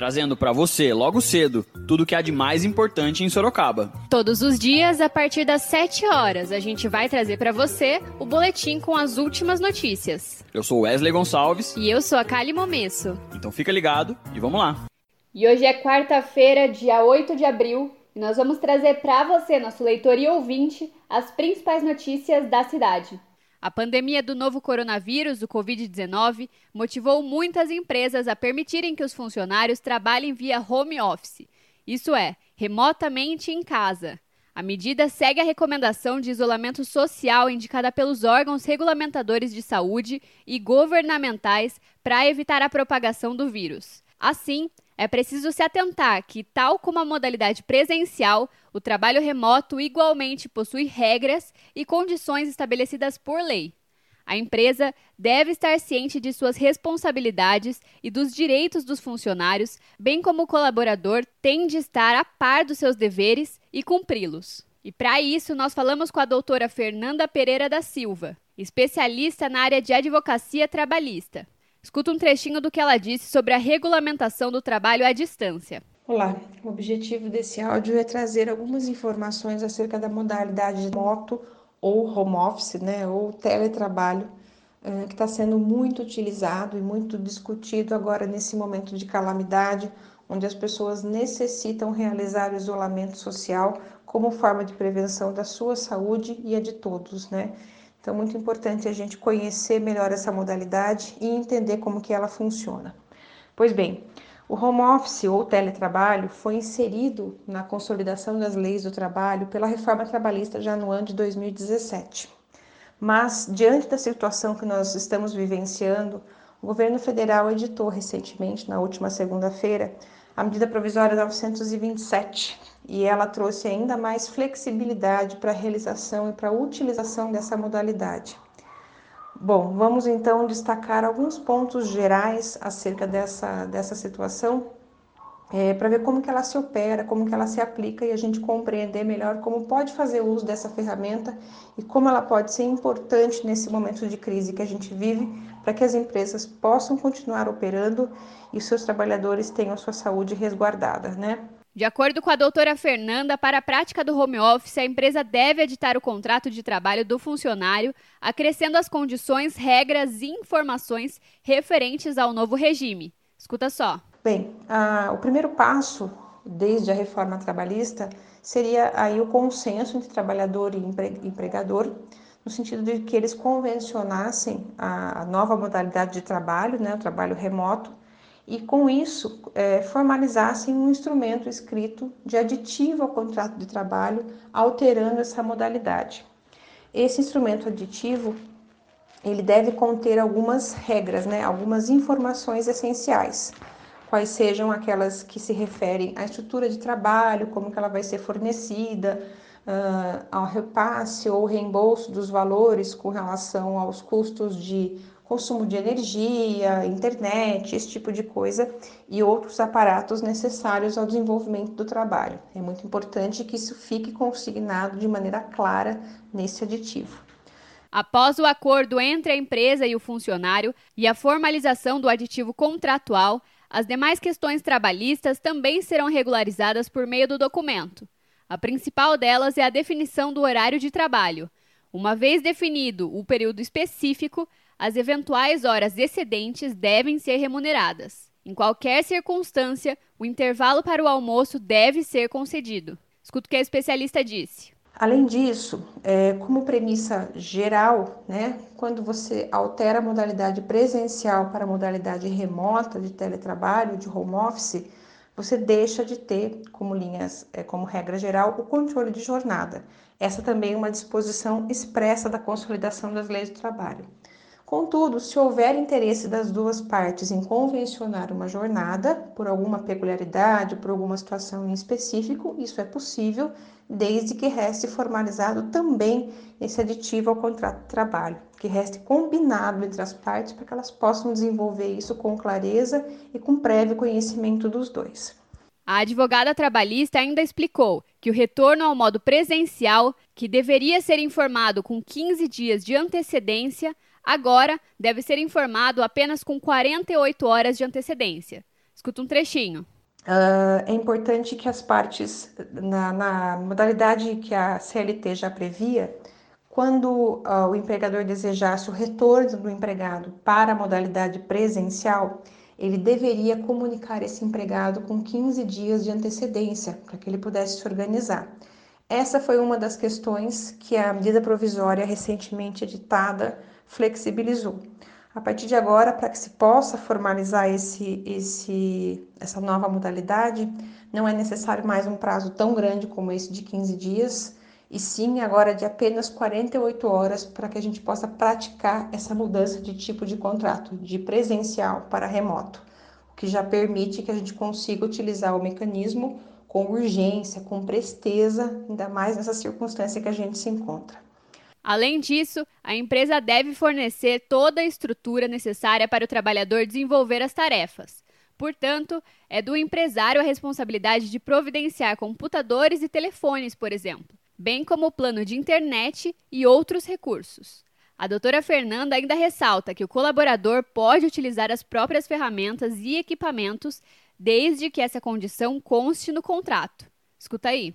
trazendo para você, logo cedo, tudo que há de mais importante em Sorocaba. Todos os dias, a partir das 7 horas, a gente vai trazer para você o boletim com as últimas notícias. Eu sou Wesley Gonçalves. E eu sou a Kali Momesso. Então fica ligado e vamos lá. E hoje é quarta-feira, dia 8 de abril, e nós vamos trazer para você, nosso leitor e ouvinte, as principais notícias da cidade. A pandemia do novo coronavírus, o Covid-19, motivou muitas empresas a permitirem que os funcionários trabalhem via home office, isso é, remotamente em casa. A medida segue a recomendação de isolamento social indicada pelos órgãos regulamentadores de saúde e governamentais para evitar a propagação do vírus. Assim, é preciso se atentar que, tal como a modalidade presencial, o trabalho remoto igualmente possui regras e condições estabelecidas por lei. A empresa deve estar ciente de suas responsabilidades e dos direitos dos funcionários, bem como o colaborador tem de estar a par dos seus deveres e cumpri-los. E para isso, nós falamos com a doutora Fernanda Pereira da Silva, especialista na área de advocacia trabalhista. Escuta um trechinho do que ela disse sobre a regulamentação do trabalho à distância. Olá, o objetivo desse áudio é trazer algumas informações acerca da modalidade de moto ou home office, né, ou teletrabalho, eh, que está sendo muito utilizado e muito discutido agora nesse momento de calamidade, onde as pessoas necessitam realizar o isolamento social como forma de prevenção da sua saúde e a de todos, né? Então, muito importante a gente conhecer melhor essa modalidade e entender como que ela funciona. Pois bem, o home office ou teletrabalho foi inserido na consolidação das leis do trabalho pela reforma trabalhista já no ano de 2017. Mas, diante da situação que nós estamos vivenciando, o governo federal editou recentemente, na última segunda-feira, a medida provisória 927, e ela trouxe ainda mais flexibilidade para a realização e para a utilização dessa modalidade. Bom, vamos então destacar alguns pontos gerais acerca dessa, dessa situação, é, para ver como que ela se opera, como que ela se aplica e a gente compreender melhor como pode fazer uso dessa ferramenta e como ela pode ser importante nesse momento de crise que a gente vive, para que as empresas possam continuar operando e seus trabalhadores tenham sua saúde resguardada, né? De acordo com a doutora Fernanda, para a prática do home office, a empresa deve editar o contrato de trabalho do funcionário, acrescendo as condições, regras e informações referentes ao novo regime. Escuta só. Bem, a, o primeiro passo, desde a reforma trabalhista, seria aí o consenso entre trabalhador e empregador, no sentido de que eles convencionassem a, nova modalidade de trabalho, né, o trabalho remoto, e com isso é, formalizassem um instrumento escrito de aditivo ao contrato de trabalho, alterando essa modalidade. Esse instrumento aditivo ele deve conter algumas regras, né, algumas informações essenciais, quais sejam aquelas que se referem à estrutura de trabalho, como que ela vai ser fornecida, uh, ao repasse ou reembolso dos valores com relação aos custos de consumo de energia, internet, esse tipo de coisa e outros aparatos necessários ao desenvolvimento do trabalho. É muito importante que isso fique consignado de maneira clara nesse aditivo. Após o acordo entre a empresa e o funcionário e a formalização do aditivo contratual, as demais questões trabalhistas também serão regularizadas por meio do documento. A principal delas é a definição do horário de trabalho. Uma vez definido o período específico, as eventuais horas excedentes devem ser remuneradas. Em qualquer circunstância, o intervalo para o almoço deve ser concedido. Escuta o que a especialista disse. Além disso, é, como premissa geral, né, quando você altera a modalidade presencial para a modalidade remota de teletrabalho, de home office, você deixa de ter como linhas, é, como regra geral, o controle de jornada. Essa também é uma disposição expressa da consolidação das leis do trabalho. Contudo, se houver interesse das duas partes em convencionar uma jornada, por alguma peculiaridade, por alguma situação em específico, isso é possível, desde que reste formalizado também esse aditivo ao contrato de trabalho, que reste combinado entre as partes para que elas possam desenvolver isso com clareza e com prévio conhecimento dos dois. A advogada trabalhista ainda explicou que o retorno ao modo presencial, que deveria ser informado com 15 dias de antecedência, agora deve ser informado apenas com 48 horas de antecedência. Escuta um trechinho. Uh, é importante que as partes, na, na, modalidade que a CLT já previa, quando uh, o empregador desejasse o retorno do empregado para a modalidade presencial, ele deveria comunicar esse empregado com 15 dias de antecedência, para que ele pudesse se organizar. Essa foi uma das questões que a medida provisória recentemente editada flexibilizou. A partir de agora, para que se possa formalizar esse, esse, essa nova modalidade, não é necessário mais um prazo tão grande como esse de 15 dias, e sim agora de apenas 48 horas para que a gente possa praticar essa mudança de tipo de contrato, de presencial para remoto, o que já permite que a gente consiga utilizar o mecanismo com urgência, com presteza, ainda mais nessa circunstância que a gente se encontra. Além disso, a empresa deve fornecer toda a estrutura necessária para o trabalhador desenvolver as tarefas. Portanto, é do empresário a responsabilidade de providenciar computadores e telefones, por exemplo, bem como o plano de internet e outros recursos. A doutora Fernanda ainda ressalta que o colaborador pode utilizar as próprias ferramentas e equipamentos, desde que essa condição conste no contrato. Escuta aí.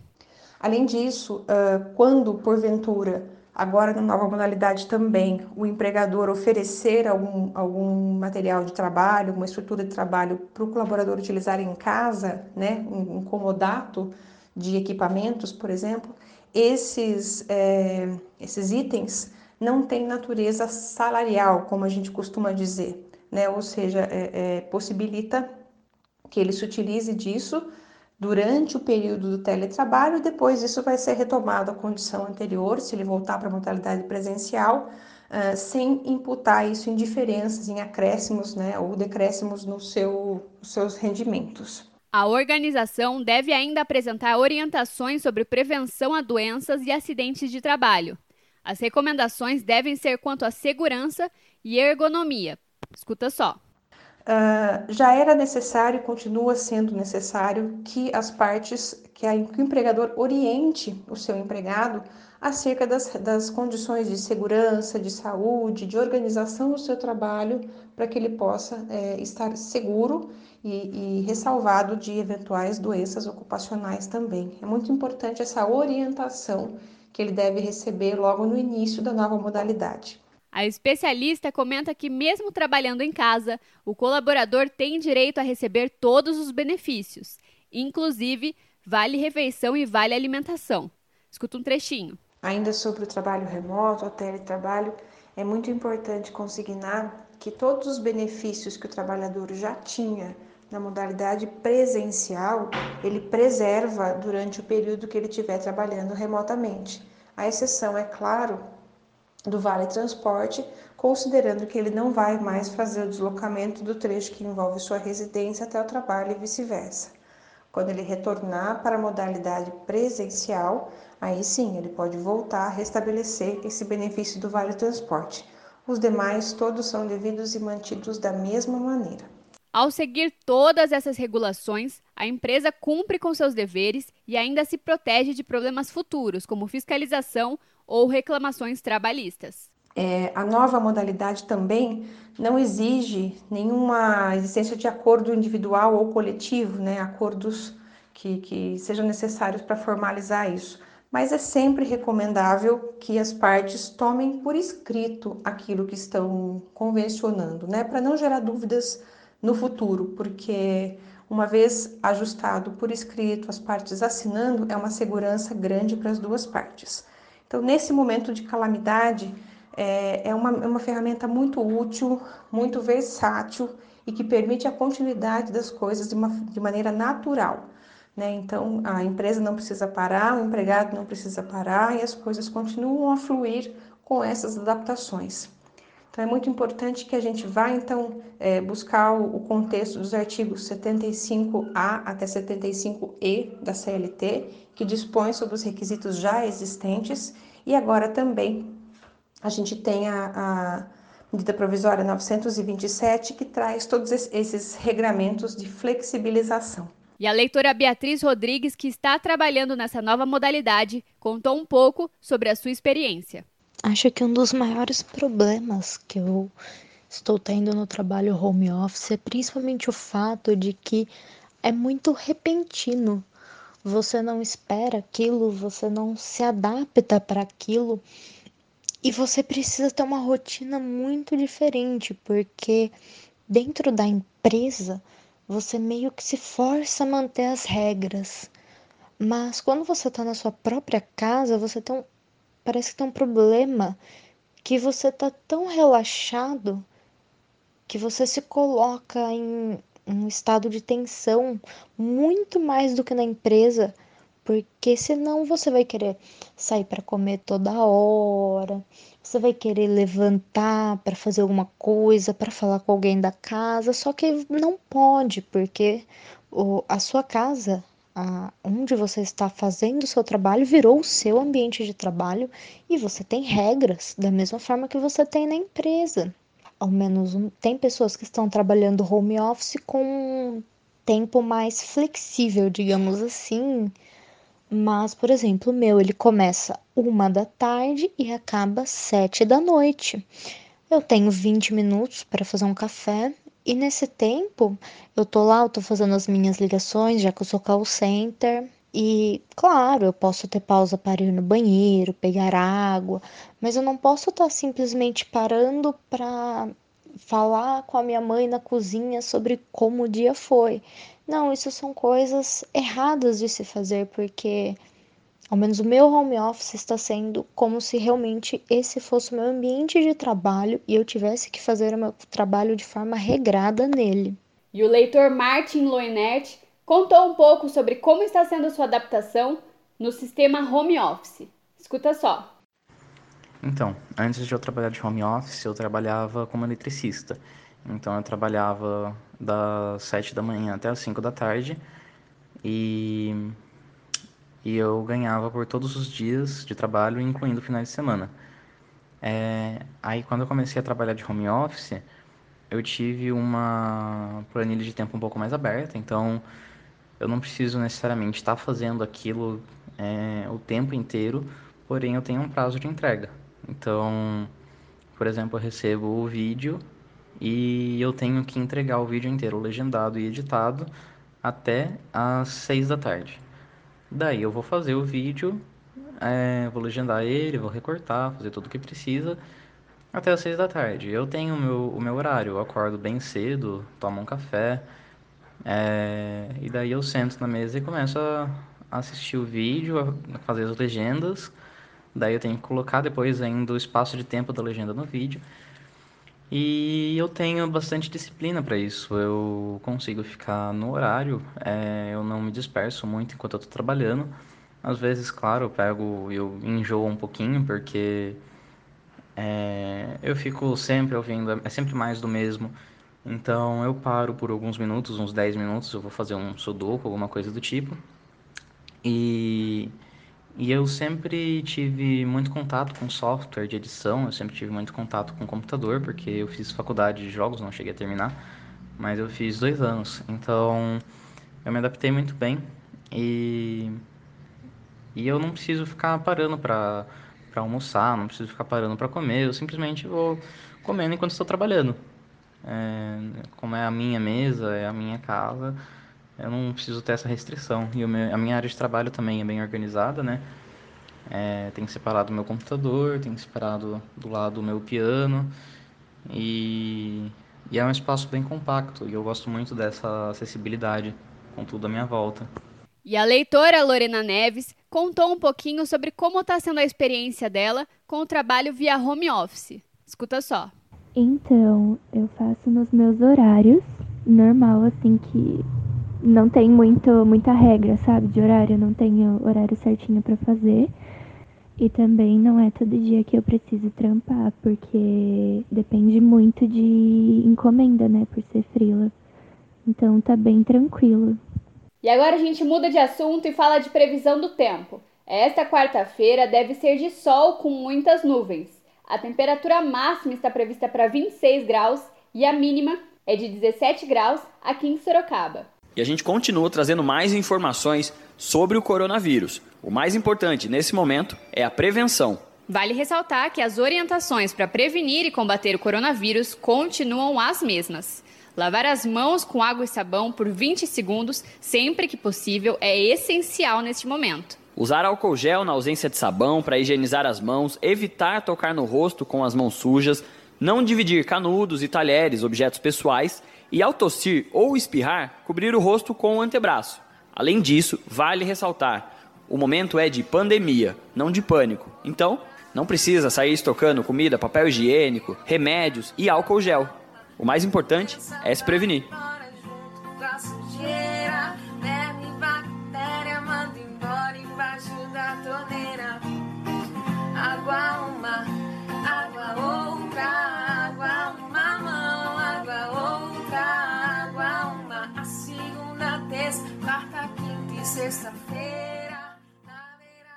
Além disso, quando porventura Agora, na nova modalidade também, o empregador oferecer algum, algum material de trabalho, uma estrutura de trabalho para o colaborador utilizar em casa, né, um, um comodato de equipamentos, por exemplo, esses, é, esses itens não têm natureza salarial, como a gente costuma dizer, né, ou seja, é, é, possibilita que ele se utilize disso durante o período do teletrabalho, depois isso vai ser retomado à condição anterior, se ele voltar para a modalidade presencial, uh, sem imputar isso em diferenças, em acréscimos né, ou decréscimos no seu, nos seus rendimentos. A organização deve ainda apresentar orientações sobre prevenção a doenças e acidentes de trabalho. As recomendações devem ser quanto à segurança e ergonomia. Escuta só. Uh, já era necessário e continua sendo necessário que as partes, que, a, que, o empregador oriente o seu empregado acerca das, das condições de segurança, de saúde, de organização do seu trabalho, para que ele possa é, estar seguro e, e ressalvado de eventuais doenças ocupacionais também. É muito importante essa orientação que ele deve receber logo no início da nova modalidade. A especialista comenta que, mesmo trabalhando em casa, o colaborador tem direito a receber todos os benefícios, inclusive vale refeição e vale alimentação. Escuta um trechinho. Ainda sobre o trabalho remoto, o teletrabalho, é muito importante consignar que todos os benefícios que o trabalhador já tinha na modalidade presencial, ele preserva durante o período que ele estiver trabalhando remotamente. A exceção, é claro, do Vale Transporte, considerando que ele não vai mais fazer o deslocamento do trecho que envolve sua residência até o trabalho e vice-versa. Quando ele retornar para a modalidade presencial, aí sim ele pode voltar a restabelecer esse benefício do Vale Transporte. Os demais todos são devidos e mantidos da mesma maneira. Ao seguir todas essas regulações, a empresa cumpre com seus deveres e ainda se protege de problemas futuros, como fiscalização ou reclamações trabalhistas. É, a nova modalidade também não exige nenhuma existência de acordo individual ou coletivo, né, acordos que, que sejam necessários para formalizar isso. Mas é sempre recomendável que as partes tomem por escrito aquilo que estão convencionando, né, para não gerar dúvidas no futuro, porque uma vez ajustado por escrito, as partes assinando, é uma segurança grande para as duas partes. Então, nesse momento de calamidade, é, é uma, é uma ferramenta muito útil, muito versátil e que permite a continuidade das coisas de, uma, de maneira natural. Né? Então, a empresa não precisa parar, o empregado não precisa parar e as coisas continuam a fluir com essas adaptações. Então é muito importante que a gente vá então é, buscar o, contexto dos artigos 75A até 75E da CLT, que dispõe sobre os requisitos já existentes, e agora também a gente tem a, a medida provisória 927 que traz todos esses regramentos de flexibilização. E a leitora Beatriz Rodrigues, que está trabalhando nessa nova modalidade, contou um pouco sobre a sua experiência. Acho que um dos maiores problemas que eu estou tendo no trabalho home office é principalmente o fato de que é muito repentino. Você não espera aquilo, você não se adapta para aquilo e você precisa ter uma rotina muito diferente, porque dentro da empresa você meio que se força a manter as regras. Mas quando você está na sua própria casa, você tem parece que tem um problema que você tá tão relaxado que você se coloca em um estado de tensão muito mais do que na empresa, porque senão você vai querer sair para comer toda hora, você vai querer levantar para fazer alguma coisa, para falar com alguém da casa, só que não pode, porque o, a sua casa a, onde você está fazendo o seu trabalho virou o seu ambiente de trabalho e você tem regras da mesma forma que você tem na empresa. Ao menos tem pessoas que estão trabalhando home office com um tempo mais flexível, digamos assim. Mas, por exemplo, o meu ele começa uma da tarde e acaba sete da noite. Eu tenho 20 minutos para fazer um café e nesse tempo, eu tô lá, eu tô fazendo as minhas ligações, já que eu sou call center. E, claro, eu posso ter pausa para ir no banheiro, pegar água, mas eu não posso estar tá simplesmente parando para falar com a minha mãe na cozinha sobre como o dia foi. Não, isso são coisas erradas de se fazer, porque ao menos o meu home office está sendo como se realmente esse fosse o meu ambiente de trabalho e eu tivesse que fazer o meu trabalho de forma regrada nele. E o leitor Martin Loinert contou um pouco sobre como está sendo sua adaptação no sistema home office. Escuta só. Então, antes de eu trabalhar de home office, eu trabalhava como eletricista. Então, eu trabalhava das 7 da manhã até as 5 da tarde e e eu ganhava por todos os dias de trabalho, incluindo finais de semana. É, aí quando eu comecei a trabalhar de home office, eu tive uma planilha de tempo um pouco mais aberta, então eu não preciso necessariamente estar fazendo aquilo é, o tempo inteiro, porém eu tenho um prazo de entrega. Então, por exemplo, eu recebo o vídeo e eu tenho que entregar o vídeo inteiro legendado e editado até às seis da tarde. Daí eu vou fazer o vídeo, é, vou legendar ele, vou recortar, fazer tudo o que precisa até as seis da tarde. Eu tenho o meu, o meu horário, eu acordo bem cedo, tomo um café, é, e daí eu sento na mesa e começo a assistir o vídeo, a fazer as legendas. Daí eu tenho que colocar depois ainda o espaço de tempo da legenda no vídeo. E eu tenho bastante disciplina para isso. Eu consigo ficar no horário, é, eu não me disperso muito enquanto eu estou trabalhando. Às vezes, claro, eu pego, eu enjoo um pouquinho, porque é, eu fico sempre ouvindo, é sempre mais do mesmo. Então eu paro por alguns minutos, uns 10 minutos, eu vou fazer um sudoku, alguma coisa do tipo. E e eu sempre tive muito contato com software de edição, eu sempre tive muito contato com computador, porque eu fiz faculdade de jogos, não cheguei a terminar, mas eu fiz dois anos. Então eu me adaptei muito bem e, e eu não preciso ficar parando para almoçar, não preciso ficar parando para comer, eu simplesmente vou comendo enquanto estou trabalhando. É, como é a minha mesa, é a minha casa, eu não preciso ter essa restrição. E meu, a minha área de trabalho também é bem organizada, né? É, tem separado o meu computador, tem separado do lado o meu piano e, e, é um espaço bem compacto e eu gosto muito dessa acessibilidade com tudo à minha volta. E a leitora Lorena Neves contou um pouquinho sobre como está sendo a experiência dela com o trabalho via home office. Escuta só. Então, eu faço nos meus horários, normal assim que não tem muito, muita regra, sabe, de horário, não tenho horário certinho para fazer. E também não é todo dia que eu preciso trampar, porque depende muito de encomenda, né, por ser frila. Então tá bem tranquilo. E agora a gente muda de assunto e fala de previsão do tempo. Esta quarta-feira deve ser de sol com muitas nuvens. A temperatura máxima está prevista para 26 graus e a mínima é de 17 graus aqui em Sorocaba. E a gente continua trazendo mais informações sobre o coronavírus. O mais importante nesse momento é a prevenção. Vale ressaltar que as orientações para prevenir e combater o coronavírus continuam as mesmas. Lavar as mãos com água e sabão por 20 segundos, sempre que possível, é essencial neste momento. Usar álcool gel na ausência de sabão para higienizar as mãos, evitar tocar no rosto com as mãos sujas, não dividir canudos e talheres, objetos pessoais, e ao tossir ou espirrar, cobrir o rosto com o antebraço. Além disso, vale ressaltar: o momento é de pandemia, não de pânico. Então, não precisa sair estocando comida, papel higiênico, remédios e álcool gel. O mais importante é se prevenir.